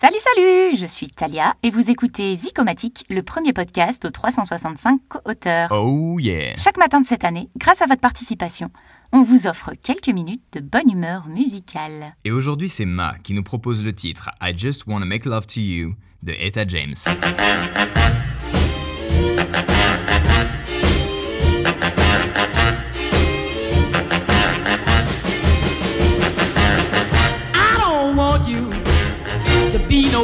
Salut, salut Je suis Talia et vous écoutez Zicomatique, le premier podcast aux 365 co-auteurs. Oh yeah Chaque matin de cette année, grâce à votre participation, on vous offre quelques minutes de bonne humeur musicale. Et aujourd'hui, c'est Ma qui nous propose le titre I Just Wanna Make Love to You de Etta James.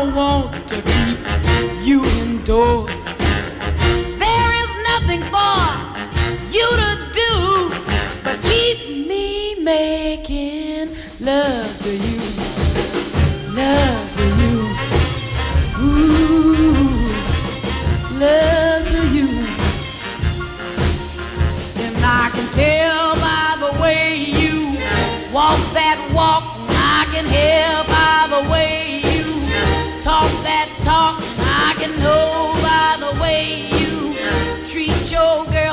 I don't want to keep you indoors. There is nothing for you to do but keep me making love to you. Love to you. Ooh, love to you. And I can tell by the way you walk that walk. That talk. I can know by the way you treat your girl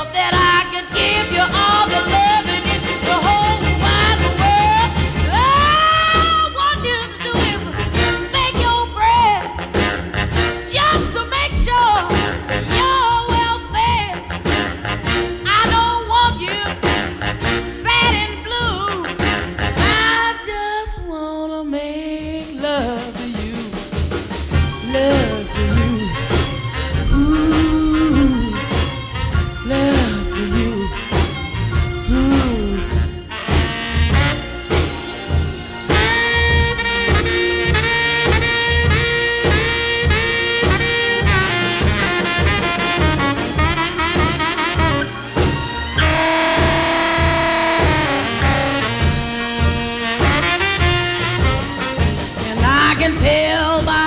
can tell by